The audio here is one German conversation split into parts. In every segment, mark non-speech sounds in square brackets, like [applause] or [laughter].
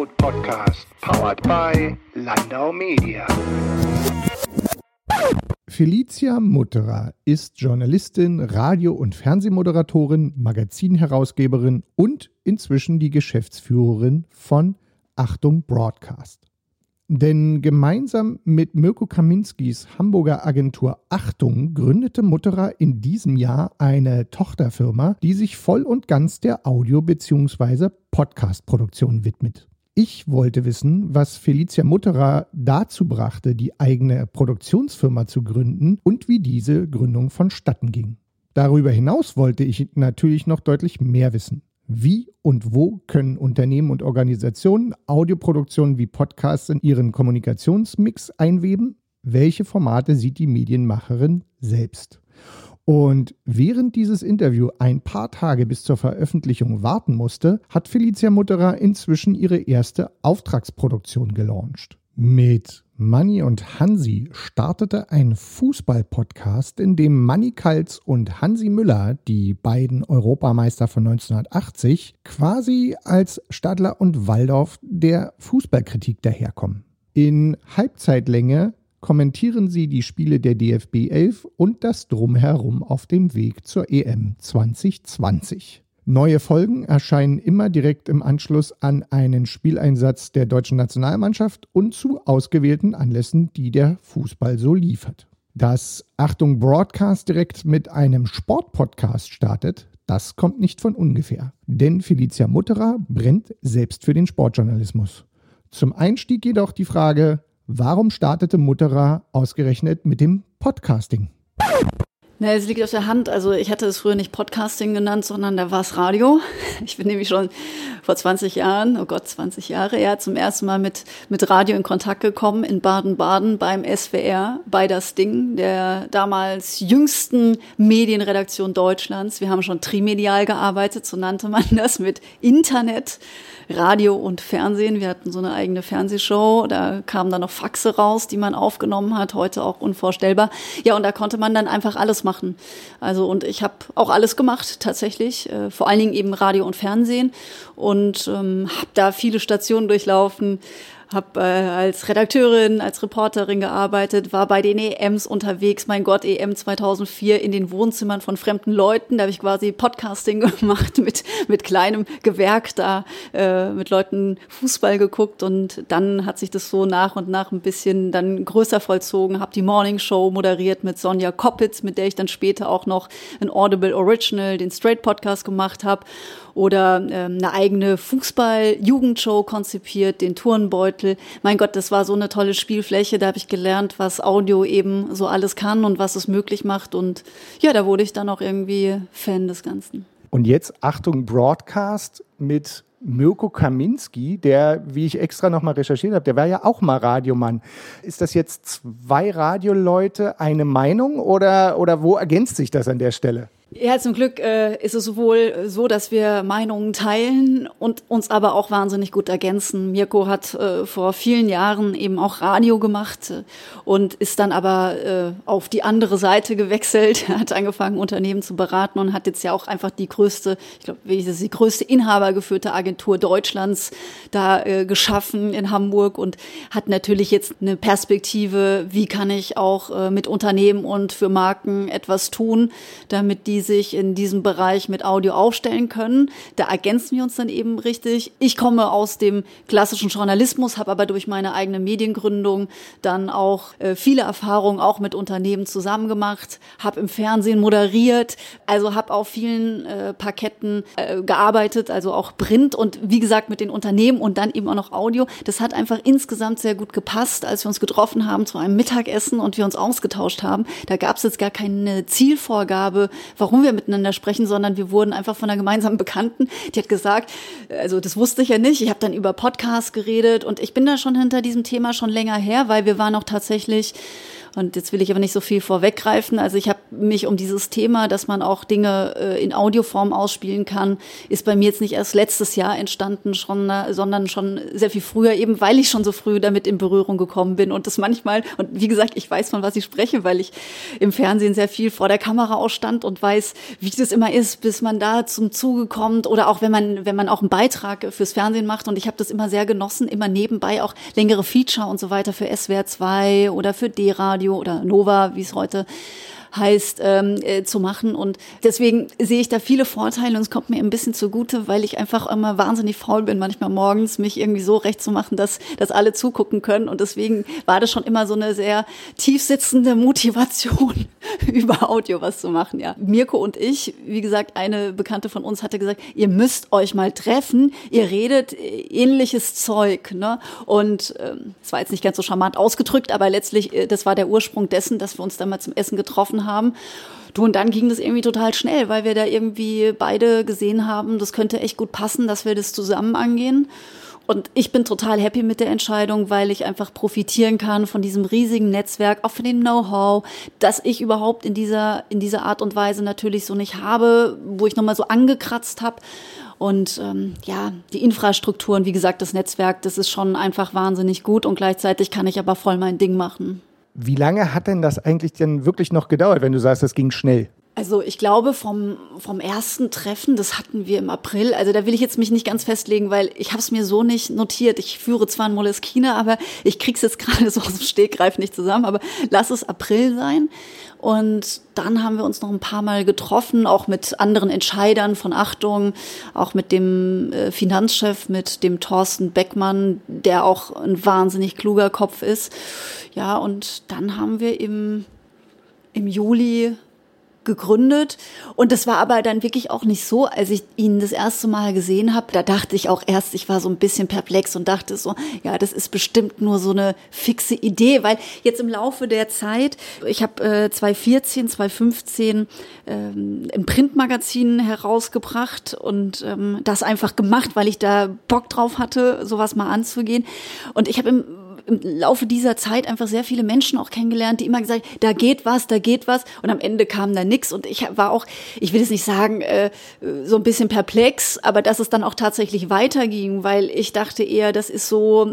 Food Podcast, powered by Landau Media. Felicia Mutterer ist Journalistin, Radio- und Fernsehmoderatorin, Magazinherausgeberin und inzwischen die Geschäftsführerin von Achtung Broadcast. Denn gemeinsam mit Mirko Kaminskis Hamburger Agentur Achtung gründete Mutterer in diesem Jahr eine Tochterfirma, die sich voll und ganz der Audio- bzw. Podcast-Produktion widmet. Ich wollte wissen, was Felicia Mutterer dazu brachte, die eigene Produktionsfirma zu gründen und wie diese Gründung vonstatten ging. Darüber hinaus wollte ich natürlich noch deutlich mehr wissen. Wie und wo können Unternehmen und Organisationen Audioproduktionen wie Podcasts in ihren Kommunikationsmix einweben? Welche Formate sieht die Medienmacherin selbst? Und während dieses Interview ein paar Tage bis zur Veröffentlichung warten musste, hat Felicia Mutterer inzwischen ihre erste Auftragsproduktion gelauncht. Mit Manni und Hansi startete ein Fußball-Podcast, in dem Manni Kals und Hansi Müller, die beiden Europameister von 1980, quasi als Stadler und Waldorf der Fußballkritik daherkommen. In Halbzeitlänge kommentieren sie die Spiele der DFB 11 und das Drumherum auf dem Weg zur EM 2020. Neue Folgen erscheinen immer direkt im Anschluss an einen Spieleinsatz der deutschen Nationalmannschaft und zu ausgewählten Anlässen, die der Fußball so liefert. Dass Achtung Broadcast direkt mit einem Sportpodcast startet, das kommt nicht von ungefähr. Denn Felicia Mutterer brennt selbst für den Sportjournalismus. Zum Einstieg jedoch die Frage, warum startete Mutterer ausgerechnet mit dem Podcasting? Na, es liegt auf der Hand. Also ich hatte es früher nicht Podcasting genannt, sondern da war es Radio. [laughs] Ich bin nämlich schon vor 20 Jahren, oh Gott, 20 Jahre, ja, zum ersten Mal mit, mit Radio in Kontakt gekommen in Baden-Baden beim SWR, bei das Ding, der damals jüngsten Medienredaktion Deutschlands. Wir haben schon trimedial gearbeitet, so nannte man [laughs] das, mit Internet. Radio und Fernsehen. Wir hatten so eine eigene Fernsehshow. Da kamen dann noch Faxe raus, die man aufgenommen hat. Heute auch unvorstellbar. Ja, und da konnte man dann einfach alles machen. Also und ich habe auch alles gemacht tatsächlich. Äh, vor allen Dingen eben Radio und Fernsehen und ähm, habe da viele Stationen durchlaufen habe äh, als Redakteurin, als Reporterin gearbeitet, war bei den EMs unterwegs, mein Gott, EM 2004 in den Wohnzimmern von fremden Leuten. Da habe ich quasi Podcasting [laughs] gemacht mit, mit kleinem Gewerk da, äh, mit Leuten Fußball geguckt. Und dann hat sich das so nach und nach ein bisschen dann größer vollzogen, habe die Morning Show moderiert mit Sonja Koppitz, mit der ich dann später auch noch ein Audible Original, den Straight Podcast gemacht habe oder ähm, eine eigene Fußball-Jugendshow konzipiert, den Turnbeutel. Mein Gott, das war so eine tolle Spielfläche. Da habe ich gelernt, was Audio eben so alles kann und was es möglich macht. Und ja, da wurde ich dann auch irgendwie Fan des Ganzen. Und jetzt Achtung Broadcast mit Mirko Kaminski, der, wie ich extra nochmal recherchiert habe, der war ja auch mal Radiomann. Ist das jetzt zwei Radioleute eine Meinung oder, oder wo ergänzt sich das an der Stelle? Ja, zum Glück äh, ist es sowohl so, dass wir Meinungen teilen und uns aber auch wahnsinnig gut ergänzen. Mirko hat äh, vor vielen Jahren eben auch Radio gemacht äh, und ist dann aber äh, auf die andere Seite gewechselt. [laughs] Hat angefangen, Unternehmen zu beraten und hat jetzt ja auch einfach die größte, ich glaube, die größte inhabergeführte Agentur Deutschlands da äh, geschaffen in Hamburg und hat natürlich jetzt eine Perspektive, wie kann ich auch äh, mit Unternehmen und für Marken etwas tun, damit die sich in diesem Bereich mit Audio aufstellen können. Da ergänzen wir uns dann eben richtig. Ich komme aus dem klassischen Journalismus, habe aber durch meine eigene Mediengründung dann auch äh, viele Erfahrungen auch mit Unternehmen zusammen gemacht, habe im Fernsehen moderiert, also habe auf vielen äh, Parketten äh, gearbeitet, also auch Print und wie gesagt mit den Unternehmen und dann eben auch noch Audio. Das hat einfach insgesamt sehr gut gepasst, als wir uns getroffen haben zu einem Mittagessen und wir uns ausgetauscht haben. Da gab es jetzt gar keine Zielvorgabe, warum warum wir miteinander sprechen, sondern wir wurden einfach von einer gemeinsamen Bekannten, die hat gesagt, also das wusste ich ja nicht, ich habe dann über Podcasts geredet und ich bin da schon hinter diesem Thema schon länger her, weil wir waren auch tatsächlich Und jetzt will ich aber nicht so viel vorweggreifen. Also ich habe mich um dieses Thema, dass man auch Dinge äh, in Audioform ausspielen kann, ist bei mir jetzt nicht erst letztes Jahr entstanden, schon, sondern schon sehr viel früher, eben weil ich schon so früh damit in Berührung gekommen bin und das manchmal, und wie gesagt, ich weiß von was ich spreche, weil ich im Fernsehen sehr viel vor der Kamera ausstand und weiß, wie das immer ist, bis man da zum Zuge kommt oder auch wenn man, wenn man auch einen Beitrag fürs Fernsehen macht und ich habe das immer sehr genossen, immer nebenbei auch längere Feature und so weiter für SWR 2 oder für D-Radio oder Nova, wie es heute heißt, ähm, äh, zu machen. Und deswegen sehe ich da viele Vorteile und es kommt mir ein bisschen zugute, weil ich einfach immer wahnsinnig faul bin, manchmal morgens mich irgendwie so recht zu machen, dass, dass alle zugucken können. Und deswegen war das schon immer so eine sehr tiefsitzende [laughs] Motivation, [laughs] über Audio was zu machen. Ja. Mirko und ich, wie gesagt, eine Bekannte von uns hatte gesagt, ihr müsst euch mal treffen, ihr redet ähnliches Zeug. Ne? Und ähm, es ähm, war jetzt nicht ganz so charmant ausgedrückt, aber letztlich, äh, das war der Ursprung dessen, dass wir uns dann mal zum Essen getroffen haben. Du, und dann ging das irgendwie total schnell, weil wir da irgendwie beide gesehen haben, das könnte echt gut passen, dass wir das zusammen angehen. Und ich bin total happy mit der Entscheidung, weil ich einfach profitieren kann von diesem riesigen Netzwerk, auch von dem Know-how, das ich überhaupt in dieser, in dieser Art und Weise natürlich so nicht habe, wo ich nochmal so angekratzt habe. Und ähm, ja, die Infrastrukturen, wie gesagt, das Netzwerk, das ist schon einfach wahnsinnig gut und gleichzeitig kann ich aber voll mein Ding machen. Wie lange hat denn das eigentlich denn wirklich noch gedauert, wenn du sagst, das ging schnell? Also ich glaube vom, vom ersten Treffen, das hatten wir im April, also da will ich jetzt mich nicht ganz festlegen, weil ich habe es mir so nicht notiert. Ich führe zwar ein Moleskine, aber ich krieg's jetzt [laughs] gerade so aus dem Stegreif nicht zusammen, aber lass es April sein. Und dann haben wir uns noch ein paar Mal getroffen, auch mit anderen Entscheidern von Achtung, auch mit dem äh, Finanzchef, mit dem Thorsten Beckmann, der auch ein wahnsinnig kluger Kopf ist. Ja, und dann haben wir im, im Juli gegründet. Und das war aber dann wirklich auch nicht so, als ich ihn das erste Mal gesehen habe, da dachte ich auch erst, ich war so ein bisschen perplex und dachte so, ja, das ist bestimmt nur so eine fixe Idee, weil jetzt im Laufe der Zeit, ich habe äh, 2014, 2015 ähm, im Printmagazin herausgebracht und ähm, das einfach gemacht, weil ich da Bock drauf hatte, sowas mal anzugehen. Und ich habe im im Laufe dieser Zeit einfach sehr viele Menschen auch kennengelernt, die immer gesagt, da geht was, da geht was und am Ende kam da nichts und ich war auch, ich will es nicht sagen, äh, so ein bisschen perplex, aber dass es dann auch tatsächlich weiterging, weil ich dachte eher, das ist so,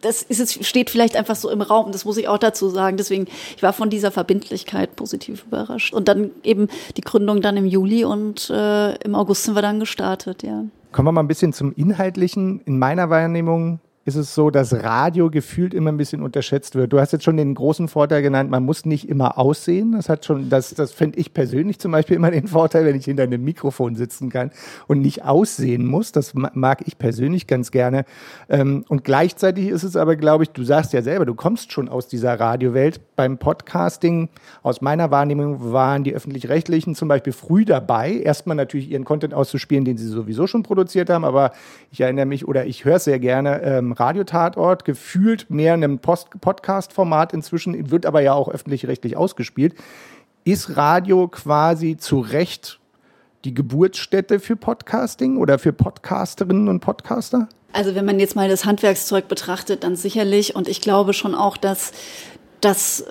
das ist es steht vielleicht einfach so im Raum, das muss ich auch dazu sagen. Deswegen, ich war von dieser Verbindlichkeit positiv überrascht. Und dann eben die Gründung dann im Juli und äh, im August sind wir dann gestartet, ja. Kommen wir mal ein bisschen zum Inhaltlichen. In meiner Wahrnehmung ist es so, dass Radio gefühlt immer ein bisschen unterschätzt wird. Du hast jetzt schon den großen Vorteil genannt, man muss nicht immer aussehen. Das hat schon, das, das finde ich persönlich zum Beispiel immer den Vorteil, wenn ich hinter einem Mikrofon sitzen kann und nicht aussehen muss. Das mag ich persönlich ganz gerne. Ähm, und gleichzeitig ist es aber, glaube ich, du sagst ja selber, du kommst schon aus dieser Radiowelt. Beim Podcasting, aus meiner Wahrnehmung, waren die öffentlich-rechtlichen zum Beispiel früh dabei, erstmal natürlich ihren Content auszuspielen, den sie sowieso schon produziert haben. Aber ich erinnere mich oder ich höre sehr gerne, Radiotatort, gefühlt mehr in einem Podcast-Format inzwischen, wird aber ja auch öffentlich-rechtlich ausgespielt. Ist Radio quasi zu Recht die Geburtsstätte für Podcasting oder für Podcasterinnen und Podcaster? Also wenn man jetzt mal das Handwerkszeug betrachtet, dann sicherlich. Und ich glaube schon auch, dass, dass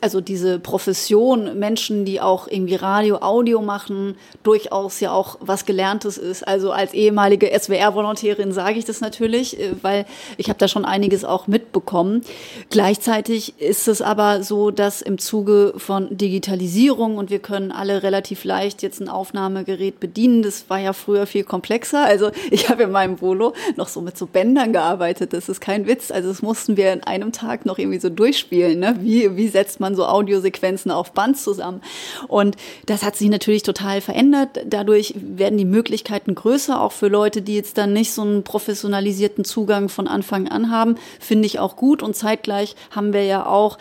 also diese Profession, Menschen, die auch irgendwie Radio, Audio machen, durchaus ja auch was Gelerntes ist. Also als ehemalige SWR-Volontärin sage ich das natürlich, äh, weil ich habe da schon einiges auch mitbekommen. Gleichzeitig ist es aber so, dass im Zuge von Digitalisierung und wir können alle relativ leicht jetzt ein Aufnahmegerät bedienen. Das war ja früher viel komplexer. Also ich habe in meinem Volo noch so mit so Bändern gearbeitet. Das ist kein Witz. Also das mussten wir in einem Tag noch irgendwie so durchspielen. Ne? Wie, wie setzt man so Audiosequenzen auf Band zusammen. Und das hat sich natürlich total verändert. Dadurch werden die Möglichkeiten größer, auch für Leute, die jetzt dann nicht so einen professionalisierten Zugang von Anfang an haben. Finde ich auch gut. Und zeitgleich haben wir ja auch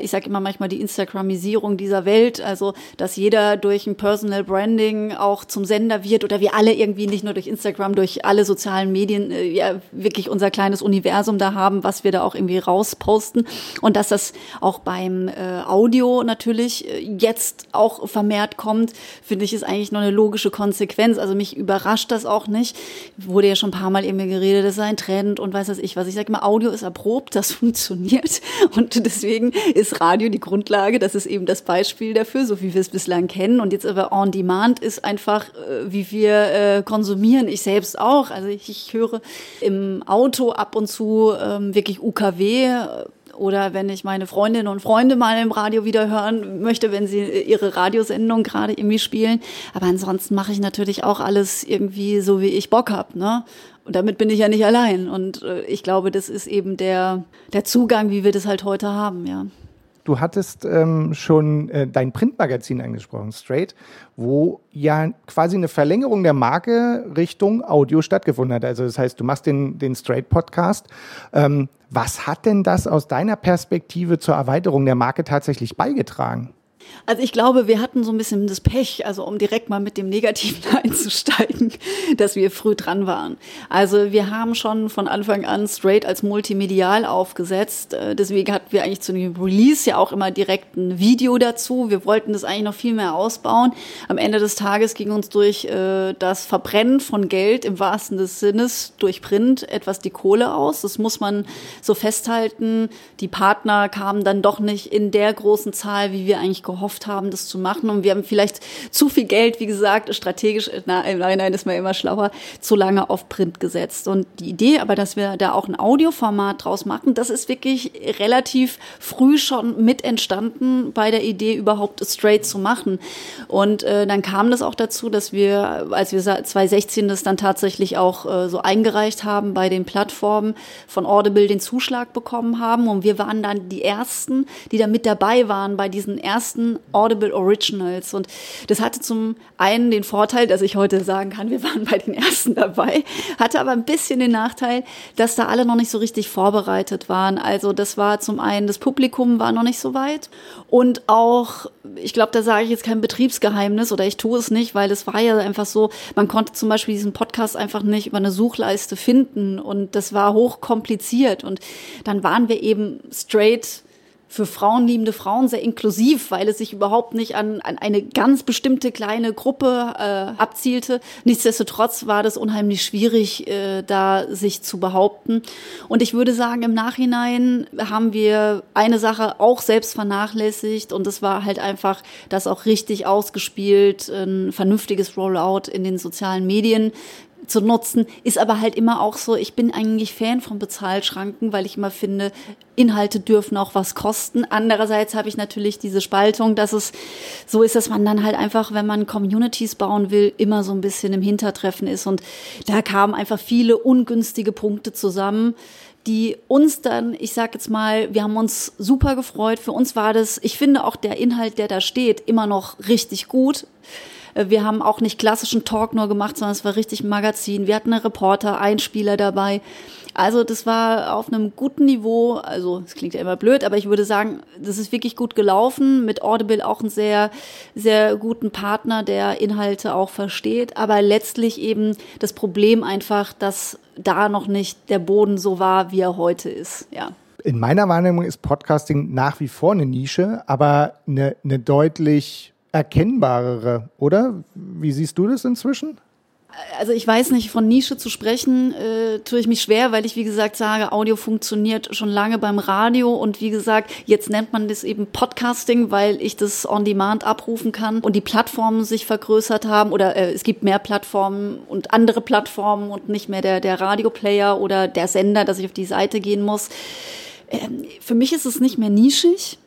ich sage immer manchmal die Instagramisierung dieser Welt, also dass jeder durch ein Personal Branding auch zum Sender wird oder wir alle irgendwie nicht nur durch Instagram, durch alle sozialen Medien äh, ja wirklich unser kleines Universum da haben, was wir da auch irgendwie rausposten und dass das auch beim äh, Audio natürlich äh, jetzt auch vermehrt kommt, finde ich ist eigentlich nur eine logische Konsequenz. Also mich überrascht das auch nicht. Wurde ja schon ein paar Mal eben geredet, das ist ein Trend und weiß was ich was. Ich sage immer, Audio ist erprobt, das [laughs] funktioniert und deswegen ist Radio die Grundlage. Das ist eben das Beispiel dafür, so wie wir es bislang kennen. Und jetzt aber On Demand ist einfach, äh, wie wir äh, konsumieren. Ich selbst auch. Also ich, ich höre im Auto ab und zu ähm, wirklich UKW oder wenn ich meine Freundinnen und Freunde mal im Radio wieder hören möchte, wenn sie ihre Radiosendung gerade irgendwie spielen. Aber ansonsten mache ich natürlich auch alles irgendwie so, wie ich Bock habe. Ne? Und damit bin ich ja nicht allein. Und äh, ich glaube, das ist eben der, der Zugang, wie wir das halt heute haben, ja. Du hattest ähm, schon äh, dein Printmagazin angesprochen, Straight, wo ja quasi eine Verlängerung der Marke Richtung Audio stattgefunden hat. Also das heißt, du machst den, den Straight-Podcast. Ähm, was hat denn das aus deiner Perspektive zur Erweiterung der Marke tatsächlich beigetragen? Also ich glaube, wir hatten so ein bisschen das Pech, also um direkt mal mit dem Negativen [laughs] einzusteigen, dass wir früh dran waren. Also wir haben schon von Anfang an straight als multimedial aufgesetzt. Äh, deswegen hatten wir eigentlich zu dem Release ja auch immer direkt ein Video dazu. Wir wollten das eigentlich noch viel mehr ausbauen. Am Ende des Tages ging uns durch äh, das Verbrennen von Geld im wahrsten des Sinnes durch Print etwas die Kohle aus. Das muss man so festhalten. Die Partner kamen dann doch nicht in der großen Zahl, wie wir eigentlich gehofft gehofft haben, das zu machen. Und wir haben vielleicht zu viel Geld, wie gesagt, strategisch, na, im Nachhinein ist man immer schlauer, zu lange auf Print gesetzt. Und die Idee aber, dass wir da auch ein Audioformat draus machen, das ist wirklich relativ früh schon mit entstanden bei der Idee, überhaupt straight zu machen. Und äh, dann kam das auch dazu, dass wir, als wir 2016 das dann tatsächlich auch äh, so eingereicht haben bei den Plattformen von Audible den Zuschlag bekommen haben. Und wir waren dann die Ersten, die da mit dabei waren bei diesen ersten ersten Audible Originals. Und das hatte zum einen den Vorteil, dass ich heute sagen kann, wir waren bei den ersten dabei, hatte aber ein bisschen den Nachteil, dass da alle noch nicht so richtig vorbereitet waren. Also das war zum einen, das Publikum war noch nicht so weit und auch, ich glaube, da sage ich jetzt kein Betriebsgeheimnis oder ich tue es nicht, weil es war ja einfach so, man konnte zum Beispiel diesen Podcast einfach nicht über eine Suchleiste finden und das war hochkompliziert und dann waren wir eben straight für frauenliebende Frauen sehr inklusiv, weil es sich überhaupt nicht an, an eine ganz bestimmte kleine Gruppe äh, abzielte. Nichtsdestotrotz war das unheimlich schwierig, äh, da sich zu behaupten. Und ich würde sagen, im Nachhinein haben wir eine Sache auch selbst vernachlässigt und das war halt einfach das auch richtig ausgespielt, ein vernünftiges Rollout in den sozialen Medien zu nutzen, ist aber halt immer auch so, ich bin eigentlich Fan von Bezahlschranken, weil ich immer finde, Inhalte dürfen auch was kosten. Andererseits habe ich natürlich diese Spaltung, dass es so ist, dass man dann halt einfach, wenn man Communities bauen will, immer so ein bisschen im Hintertreffen ist. Und da kamen einfach viele ungünstige Punkte zusammen die uns dann, ich sag jetzt mal, wir haben uns super gefreut. Für uns war das, ich finde auch der Inhalt, der da steht, immer noch richtig gut. Äh, wir haben auch nicht klassischen Talk nur gemacht, sondern es war richtig ein Magazin. Wir hatten einen Reporter, Einspieler dabei. Also das war auf einem guten Niveau. Also es klingt ja immer blöd, aber ich würde sagen, das ist wirklich gut gelaufen. Mit Audible auch einen sehr, sehr guten Partner, der Inhalte auch versteht. Aber letztlich eben das Problem einfach, dass da noch nicht der Boden so war, wie er heute ist. Ja. In meiner Wahrnehmung ist Podcasting nach wie vor eine Nische, aber eine, eine deutlich erkennbarere, oder? Wie siehst du das inzwischen? Also ich weiß nicht, von Nische zu sprechen, äh, tue ich mich schwer, weil ich, wie gesagt, sage, Audio funktioniert schon lange beim Radio und wie gesagt, jetzt nennt man das eben Podcasting, weil ich das on demand abrufen kann und die Plattformen sich vergrößert haben oder äh, es gibt mehr Plattformen und andere Plattformen und nicht mehr der, der Radioplayer oder der Sender, dass ich auf die Seite gehen muss. Ähm, für mich ist es nicht mehr nischig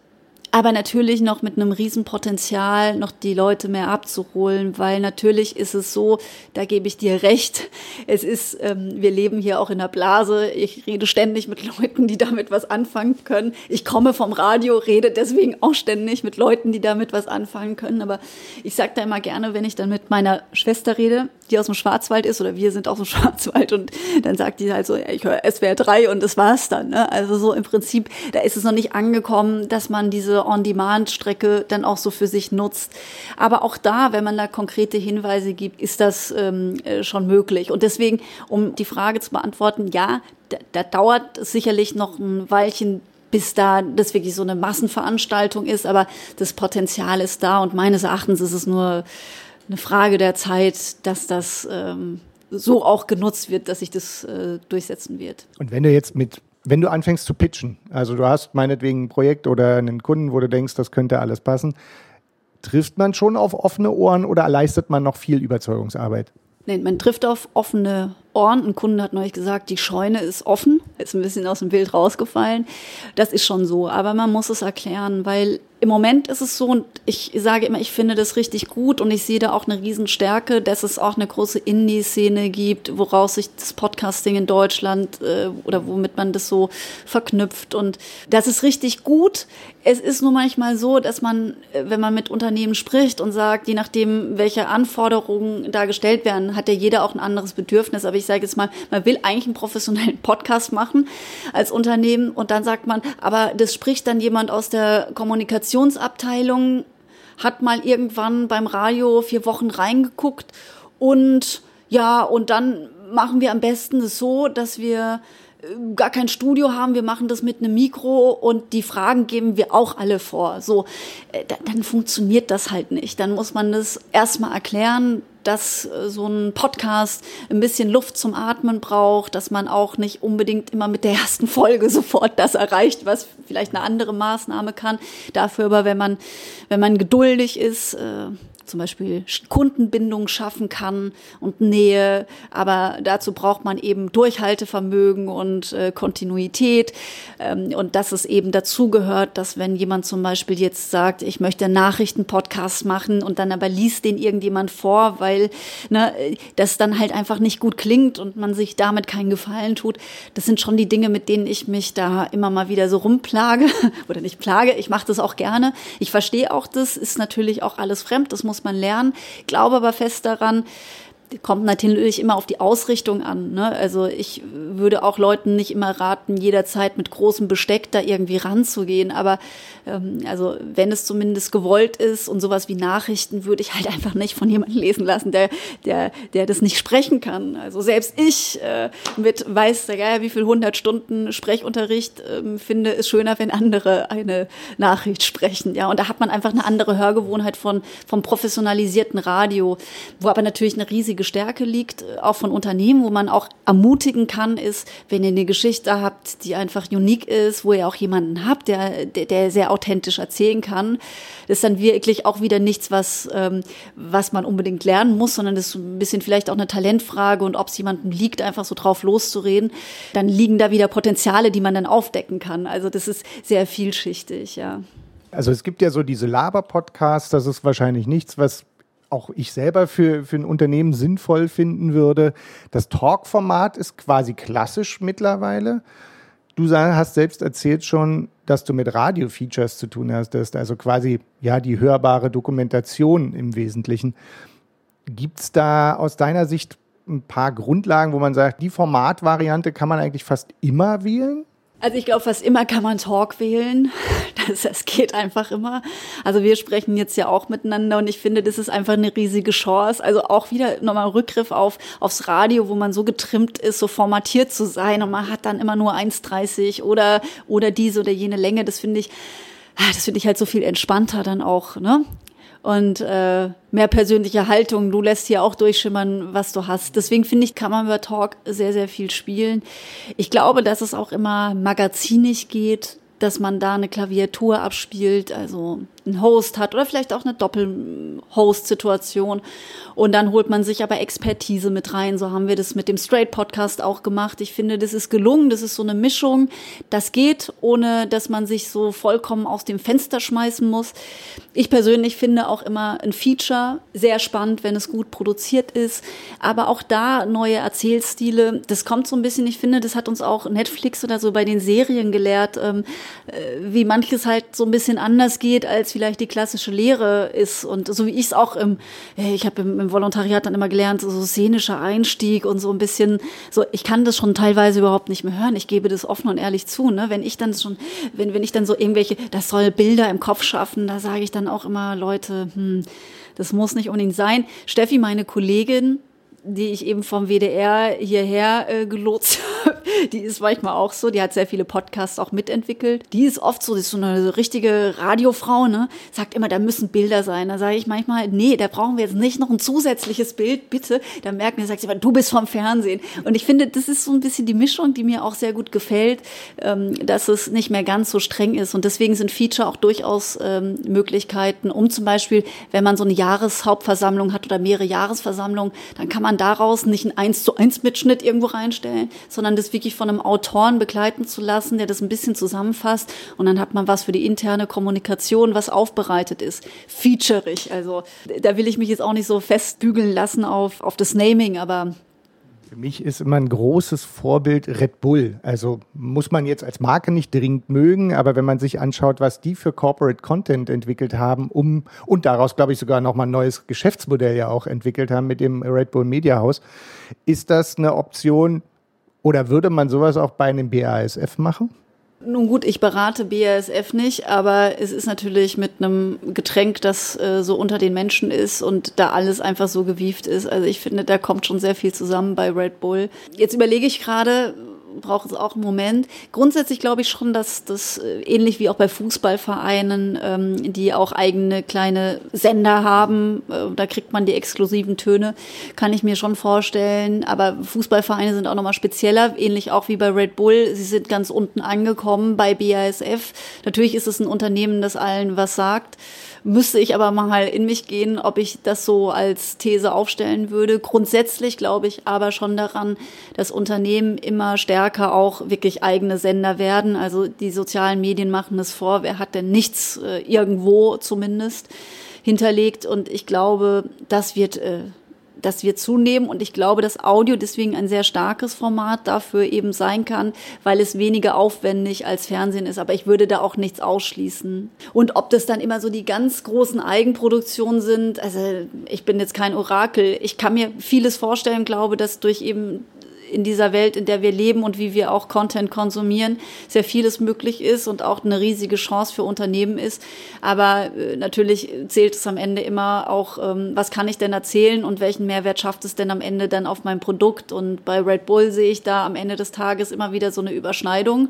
aber natürlich noch mit einem Riesenpotenzial, noch die Leute mehr abzuholen, weil natürlich ist es so, da gebe ich dir recht, es ist, ähm, wir leben hier auch in der Blase, ich rede ständig mit Leuten, die damit was anfangen können. Ich komme vom Radio, rede deswegen auch ständig mit Leuten, die damit was anfangen können, aber ich sage da immer gerne, wenn ich dann mit meiner Schwester rede, die aus dem Schwarzwald ist oder wir sind aus dem [laughs] Schwarzwald und dann sagt die halt so, ja, ich höre SWR 3 und das war's dann. Ne? Also so im Prinzip, da ist es noch nicht angekommen, dass man diese On-Demand-Strecke dann auch so für sich nutzt. Aber auch da, wenn man da konkrete Hinweise gibt, ist das ähm, äh, schon möglich. Und deswegen, um die Frage zu beantworten, ja, da, da dauert es sicherlich noch ein Weilchen, bis da das wirklich so eine Massenveranstaltung ist, aber das Potenzial ist da und meines Erachtens ist es nur eine Frage der Zeit, dass das ähm, so auch genutzt wird, dass sich das äh, durchsetzen wird. Und wenn du jetzt mit wenn du anfängst zu pitchen, also du hast meinetwegen ein Projekt oder einen Kunden, wo du denkst, das könnte alles passen, trifft man schon auf offene Ohren oder leistet man noch viel Überzeugungsarbeit? Nee, man trifft auf offene Ohren. Ein Kunde hat neulich gesagt, die Scheune ist offen, ist ein bisschen aus dem Bild rausgefallen. Das ist schon so, aber man muss es erklären, weil im Moment ist es so, und ich sage immer, ich finde das richtig gut und ich sehe da auch eine Riesenstärke, dass es auch eine große Indie-Szene gibt, woraus sich das Podcasting in Deutschland äh, oder womit man das so verknüpft. Und das ist richtig gut. Es ist nur manchmal so, dass man, äh, wenn man mit Unternehmen spricht und sagt, je nachdem, welche Anforderungen da gestellt werden, hat ja jeder auch ein anderes Bedürfnis. Aber ich sage jetzt mal, man will eigentlich einen professionellen Podcast machen als Unternehmen und dann sagt man, aber das spricht dann jemand aus der Kommunikationsabteilung, hat mal irgendwann beim Radio vier Wochen reingeguckt und ja, und dann machen wir am besten es so, dass wir gar kein Studio haben, wir machen das mit einem Mikro und die Fragen geben wir auch alle vor. So, äh, dann funktioniert das halt nicht. Dann muss man das erstmal erklären, dass äh, so ein Podcast ein bisschen Luft zum Atmen braucht, dass man auch nicht unbedingt immer mit der ersten Folge [laughs] sofort das erreicht, was vielleicht eine andere Maßnahme kann. Dafür aber, wenn man, wenn man geduldig ist, äh, zum Beispiel Kundenbindung schaffen kann und Nähe. Aber dazu braucht man eben Durchhaltevermögen und äh, Kontinuität. Ähm, und dass es eben dazugehört, dass wenn jemand zum Beispiel jetzt sagt, ich möchte Nachrichtenpodcast machen und dann aber liest den irgendjemand vor, weil ne, das dann halt einfach nicht gut klingt und man sich damit keinen Gefallen tut. Das sind schon die Dinge, mit denen ich mich da immer mal wieder so rumplage [laughs] oder nicht plage. Ich mache das auch gerne. Ich verstehe auch das, ist natürlich auch alles fremd. Das muss muss man lernen. Glaube aber fest daran, kommt natürlich immer auf die Ausrichtung an. Ne? Also ich würde auch Leuten nicht immer raten, jederzeit mit großem Besteck da irgendwie ranzugehen. Aber ähm, also wenn es zumindest gewollt ist und sowas wie Nachrichten, würde ich halt [laughs] einfach nicht von jemandem lesen lassen, der, der, der das nicht sprechen kann. Also selbst ich äh, mit weiß der Geier, wie viel hundert Stunden Sprechunterricht ähm, finde es schöner, wenn andere eine Nachricht sprechen. Ja, und da hat man einfach eine andere Hörgewohnheit von vom professionalisierten Radio, wo aber natürlich eine riesige riesige Stärke liegt, äh, auch von Unternehmen, wo man auch ermutigen kann, ist, wenn ihr eine Geschichte habt, die einfach unique ist, wo ihr auch jemanden habt, der, der, der sehr authentisch erzählen kann, das ist dann wirklich auch wieder nichts, was, ähm, was man unbedingt lernen muss, sondern das ist ein bisschen vielleicht auch eine Talentfrage und ob es jemandem liegt, einfach so drauf loszureden, dann liegen da wieder Potenziale, die man dann aufdecken kann. Also das ist sehr vielschichtig, ja. Also es gibt ja so diese Laber-Podcasts, das ist wahrscheinlich nichts, was auch ich selber für, für ein Unternehmen sinnvoll finden würde. Das Talk-Format ist quasi klassisch mittlerweile. Du hast selbst erzählt schon, dass du mit Radio-Features zu tun hast. Das ist also quasi ja die hörbare Dokumentation im Wesentlichen. Gibt es da aus deiner Sicht ein paar Grundlagen, wo man sagt, die Formatvariante kann man eigentlich fast immer wählen? Also ich glaube, fast immer kann man Talk wählen. [laughs] Das, das geht einfach immer. Also wir sprechen jetzt ja auch miteinander und ich finde, das ist einfach eine riesige Chance. Also auch wieder nochmal Rückgriff auf, aufs Radio, wo man so getrimmt ist, so formatiert zu sein und man hat dann immer nur 1,30 oder, oder diese oder jene Länge. Das finde ich, ah, das finde ich halt so viel entspannter dann auch, ne? Und äh, mehr persönliche Haltung. Du lässt hier auch durchschimmern, was du hast. Deswegen finde ich, kann man über Talk sehr, sehr viel spielen. Ich glaube, dass es auch immer magazinig geht, dass man da eine Klaviatur abspielt, also einen Host hat oder vielleicht auch eine Doppel-Host-Situation. Und dann holt man sich aber Expertise mit rein. So haben wir das mit dem Straight-Podcast auch gemacht. Ich finde, das ist gelungen. Das ist so eine Mischung. Das geht, ohne dass man sich so vollkommen aus dem Fenster schmeißen muss. Ich persönlich finde auch immer ein Feature sehr spannend, wenn es gut produziert ist. Aber auch da neue Erzählstile. Das kommt so ein bisschen, ich finde, das hat uns auch Netflix oder so bei den Serien gelehrt, ähm, äh, wie manches halt so ein bisschen anders geht, als vielleicht die klassische Lehre ist. Und so wie ich es auch im, ich habe im, im, Volontariat dann immer gelernt, so szenischer Einstieg und so ein bisschen, so ich kann das schon teilweise überhaupt nicht mehr hören. Ich gebe das offen und ehrlich zu. Ne? Wenn ich dann schon, wenn, wenn ich dann so irgendwelche, das soll Bilder im Kopf schaffen, da sage ich dann auch immer, Leute, hm, das muss nicht unbedingt sein. Steffi, meine Kollegin, die ich eben vom WDR hierher äh, gelotst [laughs] habe, die ist manchmal auch so, die hat sehr viele Podcasts auch mitentwickelt. Die ist oft so, die ist so eine so richtige Radiofrau, ne? Sagt immer, da müssen Bilder sein. Da sage ich manchmal, nee, da brauchen wir jetzt nicht noch ein zusätzliches Bild, bitte. Da merken wir, sagt sie, du bist vom Fernsehen. Und ich finde, das ist so ein bisschen die Mischung, die mir auch sehr gut gefällt, ähm, dass es nicht mehr ganz so streng ist. Und deswegen sind Feature auch durchaus ähm, Möglichkeiten, um zum Beispiel, wenn man so eine Jahreshauptversammlung hat oder mehrere Jahresversammlungen, dann kann man daraus nicht einen 1 zu 1 Mitschnitt irgendwo reinstellen, sondern das wirklich von einem Autoren begleiten zu lassen, der das ein bisschen zusammenfasst und dann hat man was für die interne Kommunikation, was aufbereitet ist, featureig. Also da will ich mich jetzt auch nicht so festbügeln lassen auf, auf das Naming, aber für mich ist immer ein großes Vorbild Red Bull. Also muss man jetzt als Marke nicht dringend mögen, aber wenn man sich anschaut, was die für Corporate Content entwickelt haben, um und daraus, glaube ich, sogar nochmal ein neues Geschäftsmodell ja auch entwickelt haben mit dem Red Bull Media House, ist das eine Option oder würde man sowas auch bei einem BASF machen? Nun gut, ich berate BASF nicht, aber es ist natürlich mit einem Getränk, das äh, so unter den Menschen ist und da alles einfach so gewieft ist. Also ich finde, da kommt schon sehr viel zusammen bei Red Bull. Jetzt überlege ich gerade, braucht es auch einen Moment. Grundsätzlich glaube ich schon, dass das äh, ähnlich wie auch bei Fußballvereinen, ähm, die auch eigene kleine Sender haben, äh, da kriegt man die exklusiven Töne, kann ich mir schon vorstellen. Aber Fußballvereine sind auch nochmal spezieller, ähnlich auch wie bei Red Bull. Sie sind ganz unten angekommen bei BASF. Natürlich ist es ein Unternehmen, das allen was sagt. Müsste ich aber mal in mich gehen, ob ich das so als These aufstellen würde. Grundsätzlich glaube ich aber schon daran, dass Unternehmen immer stärker auch wirklich eigene Sender werden. Also die sozialen Medien machen es vor. Wer hat denn nichts äh, irgendwo zumindest hinterlegt? Und ich glaube, das wird äh, das wird zunehmen und ich glaube, dass Audio deswegen ein sehr starkes Format dafür eben sein kann, weil es weniger aufwendig als Fernsehen ist. Aber ich würde da auch nichts ausschließen. Und ob das dann immer so die ganz großen Eigenproduktionen sind, also ich bin jetzt kein Orakel. Ich kann mir vieles vorstellen, glaube, dass durch eben in dieser Welt, in der wir leben und wie wir auch Content konsumieren, sehr vieles möglich ist und auch eine riesige Chance für Unternehmen ist. Aber äh, natürlich zählt es am Ende immer auch, ähm, was kann ich denn erzählen und welchen Mehrwert schafft es denn am Ende dann auf mein Produkt? Und bei Red Bull sehe ich da am Ende des Tages immer wieder so eine Überschneidung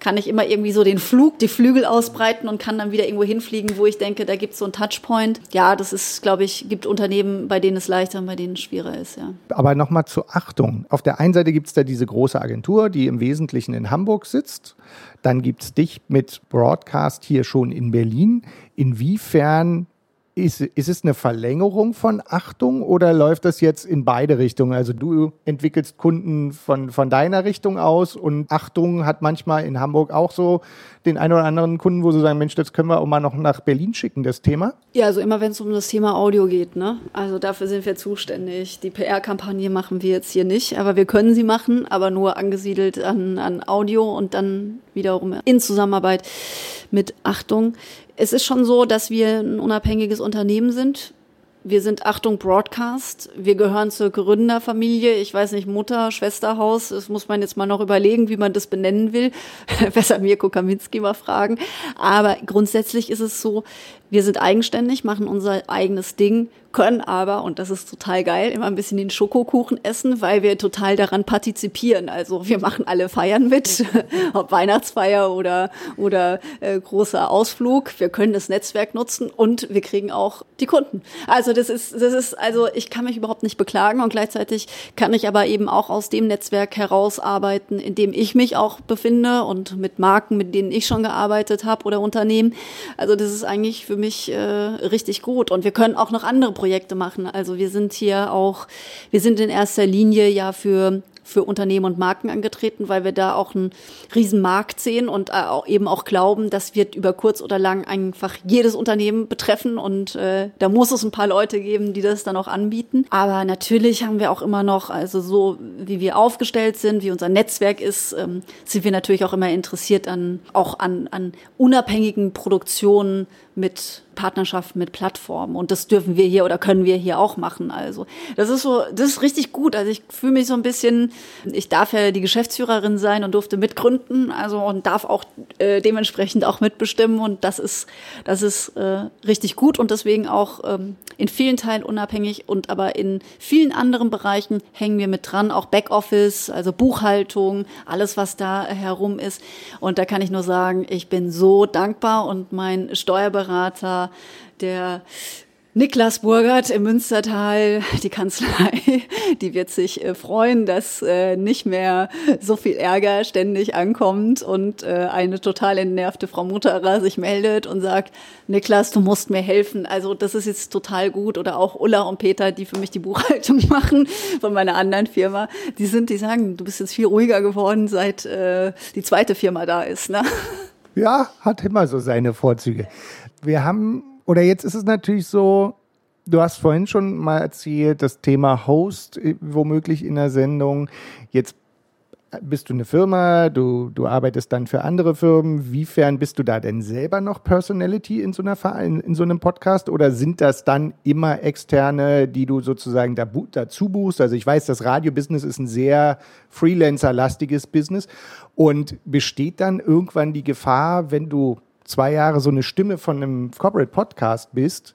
kann ich immer irgendwie so den Flug, die Flügel ausbreiten und kann dann wieder irgendwo hinfliegen, wo ich denke, da gibt es so einen Touchpoint. Ja, das ist, glaube ich, gibt Unternehmen, bei denen es leichter und bei denen es schwieriger ist, ja. Aber nochmal zur Achtung. Auf der einen Seite gibt es da diese große Agentur, die im Wesentlichen in Hamburg sitzt. Dann gibt es dich mit Broadcast hier schon in Berlin. Inwiefern ist, ist es eine Verlängerung von Achtung oder läuft das jetzt in beide Richtungen? Also du entwickelst Kunden von, von deiner Richtung aus und Achtung hat manchmal in Hamburg auch so den einen oder anderen Kunden, wo sie sagen, Mensch, das können wir auch mal noch nach Berlin schicken, das Thema? Ja, also immer wenn es um das Thema Audio geht, ne? Also dafür sind wir zuständig. Die PR-Kampagne machen wir jetzt hier nicht, aber wir können sie machen, aber nur angesiedelt an, an Audio und dann wiederum in Zusammenarbeit mit Achtung es ist schon so, dass wir ein unabhängiges Unternehmen sind. Wir sind Achtung Broadcast. Wir gehören zur Gründerfamilie. Ich weiß nicht, Mutter, Schwesterhaus. Das muss man jetzt mal noch überlegen, wie man das benennen will. [laughs] Besser Mirko Kaminski mal fragen. Aber grundsätzlich ist es so, wir sind eigenständig, machen unser eigenes Ding, können aber, und das ist total geil, immer ein bisschen den Schokokuchen essen, weil wir total daran partizipieren. Also wir machen alle Feiern mit, [laughs] ob Weihnachtsfeier oder, oder äh, großer Ausflug. Wir können das Netzwerk nutzen und wir kriegen auch die Kunden. Also das ist, das ist, also ich kann mich überhaupt nicht beklagen und gleichzeitig kann ich aber eben auch aus dem Netzwerk herausarbeiten, in dem ich mich auch befinde und mit Marken, mit denen ich schon gearbeitet habe oder Unternehmen. Also das ist eigentlich für mich äh, richtig gut. Und wir können auch noch andere Projekte machen. Also wir sind hier auch, wir sind in erster Linie ja für für Unternehmen und Marken angetreten, weil wir da auch einen riesen Markt sehen und äh, eben auch glauben, das wird über kurz oder lang einfach jedes Unternehmen betreffen und äh, da muss es ein paar Leute geben, die das dann auch anbieten. Aber natürlich haben wir auch immer noch, also so wie wir aufgestellt sind, wie unser Netzwerk ist, ähm, sind wir natürlich auch immer interessiert an auch an, an unabhängigen Produktionen mit Partnerschaften mit Plattformen. Und das dürfen wir hier oder können wir hier auch machen. Also das ist so, das ist richtig gut. Also ich fühle mich so ein bisschen, ich darf ja die Geschäftsführerin sein und durfte mitgründen, also und darf auch äh, dementsprechend auch mitbestimmen. Und das ist, das ist äh, richtig gut und deswegen auch ähm, in vielen Teilen unabhängig und aber in vielen anderen Bereichen hängen wir mit dran, auch Backoffice, also Buchhaltung, alles, was da herum ist. Und da kann ich nur sagen, ich bin so dankbar und mein Steuerberater, der Niklas Burgert im Münstertal, die Kanzlei, [laughs] die wird sich äh, freuen, dass äh, nicht mehr so viel Ärger ständig ankommt und äh, eine total entnervte Frau Mutterer sich meldet und sagt, Niklas, du musst mir helfen. Also das ist jetzt total gut. Oder auch Ulla und Peter, die für mich die Buchhaltung [laughs] machen von meiner anderen Firma, die sind, die sagen, du bist jetzt viel ruhiger geworden, seit die zweite Firma da ist. Ne? Ja, hat immer so seine Vorzüge. Wir haben oder jetzt ist es natürlich so, du hast vorhin schon mal erzählt, das Thema Host äh, womöglich in der Sendung. Jetzt bist du eine Firma, du, du arbeitest dann für andere Firmen. Wiefern bist du da denn selber noch Personality in so, einer, in, in so einem Podcast oder sind das dann immer externe, die du sozusagen da, dazu buchst? Also ich weiß, das Radio-Business ist ein sehr Freelancer-lastiges Business und besteht dann irgendwann die Gefahr, wenn du zwei Jahre so eine Stimme von einem Corporate Podcast bist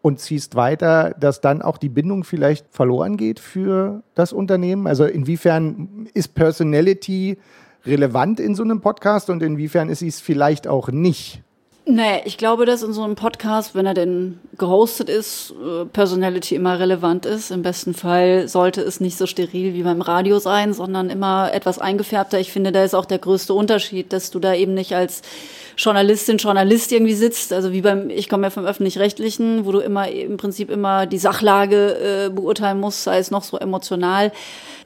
und ziehst weiter, dass dann auch die Bindung vielleicht verloren geht für das Unternehmen? Also inwiefern ist Personality relevant in so einem Podcast und inwiefern ist es vielleicht auch nicht? Nee, ich glaube, dass in so einem Podcast, wenn er denn gehostet ist, äh, Personality immer relevant ist. Im besten Fall sollte es nicht so steril wie beim Radio sein, sondern immer etwas eingefärbter. Ich finde, da ist auch der größte Unterschied, dass du da eben nicht als Journalistin, Journalist irgendwie sitzt. Also wie beim, ich komme ja vom öffentlich-rechtlichen, wo du immer im Prinzip immer die Sachlage äh, beurteilen musst, sei es noch so emotional.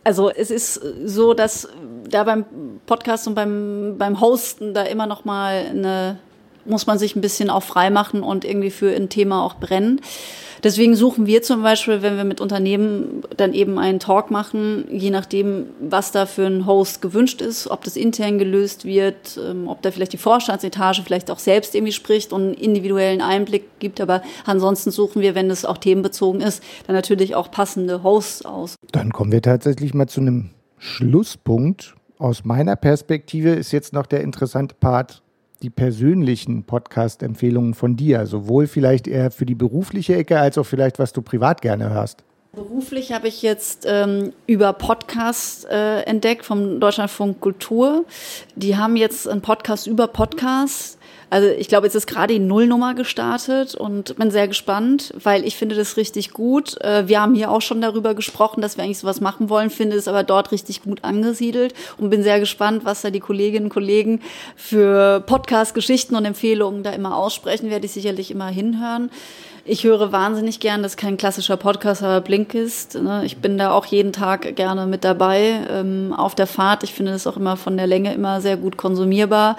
Also es ist so, dass da beim Podcast und beim, beim Hosten da immer noch mal eine muss man sich ein bisschen auch frei machen und irgendwie für ein Thema auch brennen. Deswegen suchen wir zum Beispiel, wenn wir mit Unternehmen dann eben einen Talk machen, je nachdem, was da für ein Host gewünscht ist, ob das intern gelöst wird, ähm, ob da vielleicht die Vorstandsetage vielleicht auch selbst irgendwie spricht und einen individuellen Einblick gibt. Aber ansonsten suchen wir, wenn es auch themenbezogen ist, dann natürlich auch passende Hosts aus. Dann kommen wir tatsächlich mal zu einem Schlusspunkt. Aus meiner Perspektive ist jetzt noch der interessante Part die persönlichen Podcast-Empfehlungen von dir? Sowohl vielleicht eher für die berufliche Ecke als auch vielleicht, was du privat gerne hörst. Beruflich habe ich jetzt ähm, über Podcast äh, entdeckt vom Deutschlandfunk Kultur. Die haben jetzt einen Podcast über Podcast. Also ich glaube, jetzt ist gerade die Nullnummer gestartet und bin sehr gespannt, weil ich finde das richtig gut. Äh, wir haben hier auch schon darüber gesprochen, dass wir eigentlich sowas machen wollen, finde es aber dort richtig gut angesiedelt und bin sehr gespannt, was da die Kolleginnen und Kollegen für Podcast-Geschichten und Empfehlungen da immer aussprechen, werde ich sicherlich immer hinhören. Ich höre wahnsinnig gern, das ist kein klassischer Podcast, aber Blinkist. Ne? Ich bin da auch jeden Tag gerne mit dabei ähm, auf der Fahrt. Ich finde das auch immer von der Länge immer sehr gut konsumierbar.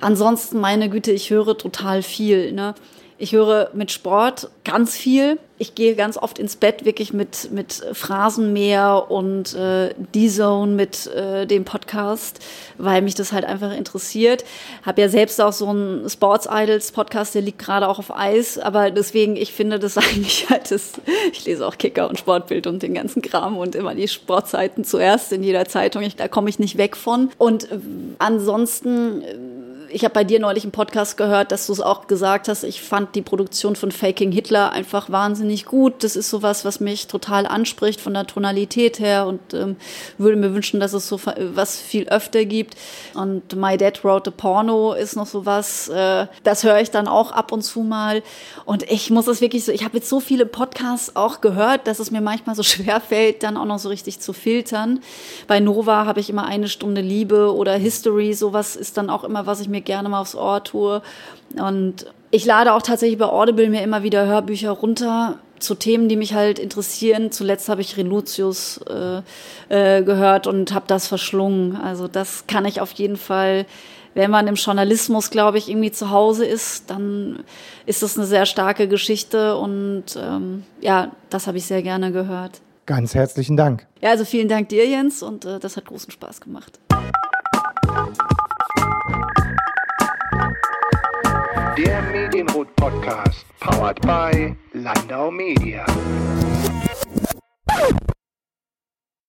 Ansonsten, meine Güte, ich höre total viel. Ne? Ich höre mit Sport ganz viel. Ich gehe ganz oft ins Bett wirklich mit, mit Phrasenmeer und äh, D-Zone mit äh, dem Podcast, weil mich das halt einfach interessiert. Habe ja selbst auch so einen Sports Idols Podcast, der liegt gerade auch auf Eis, aber deswegen, ich finde das [laughs] eigentlich halt, das, ich lese auch Kicker und Sportbild und den ganzen Kram und immer die Sportzeiten zuerst in jeder Zeitung. Ich, da komme ich nicht weg von. Und äh, ansonsten äh, ich habe bei dir neulich einen Podcast gehört, dass du es auch gesagt hast. Ich fand die Produktion von Faking Hitler einfach wahnsinnig gut. Das ist sowas, was mich total anspricht von der Tonalität her und ähm, würde mir wünschen, dass es so was viel öfter gibt. Und My Dad Wrote a Porno ist noch sowas. Äh, das höre ich dann auch ab und zu mal. Und ich muss es wirklich so, ich habe jetzt so viele Podcasts auch gehört, dass es mir manchmal so [laughs] schwer fällt, dann auch noch so richtig zu filtern. Bei Nova habe ich immer eine Stunde Liebe oder History. Sowas ist dann auch immer, was ich mir gerne mal aufs Ohr tue. Und ich lade auch tatsächlich bei Audible mir immer wieder Hörbücher runter zu Themen, die mich halt interessieren. Zuletzt habe ich Renuncius äh, äh, gehört und habe das verschlungen. Also das kann ich auf jeden Fall, wenn man im Journalismus, glaube ich, irgendwie zu Hause ist, dann ist das eine sehr starke Geschichte und ähm, ja, das habe ich sehr gerne gehört. Ganz herzlichen Dank. Ja, also vielen Dank dir, Jens, und äh, das hat großen Spaß gemacht. Der Medienrot Podcast, powered by Landau Media.